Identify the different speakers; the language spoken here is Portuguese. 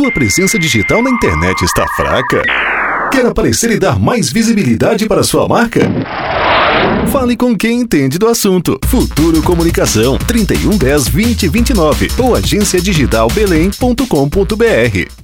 Speaker 1: Sua presença digital na internet está fraca? Quer aparecer e dar mais visibilidade para sua marca? Fale com quem entende do assunto. Futuro Comunicação 3110 2029 ou agenciadigitalbelém.com.br.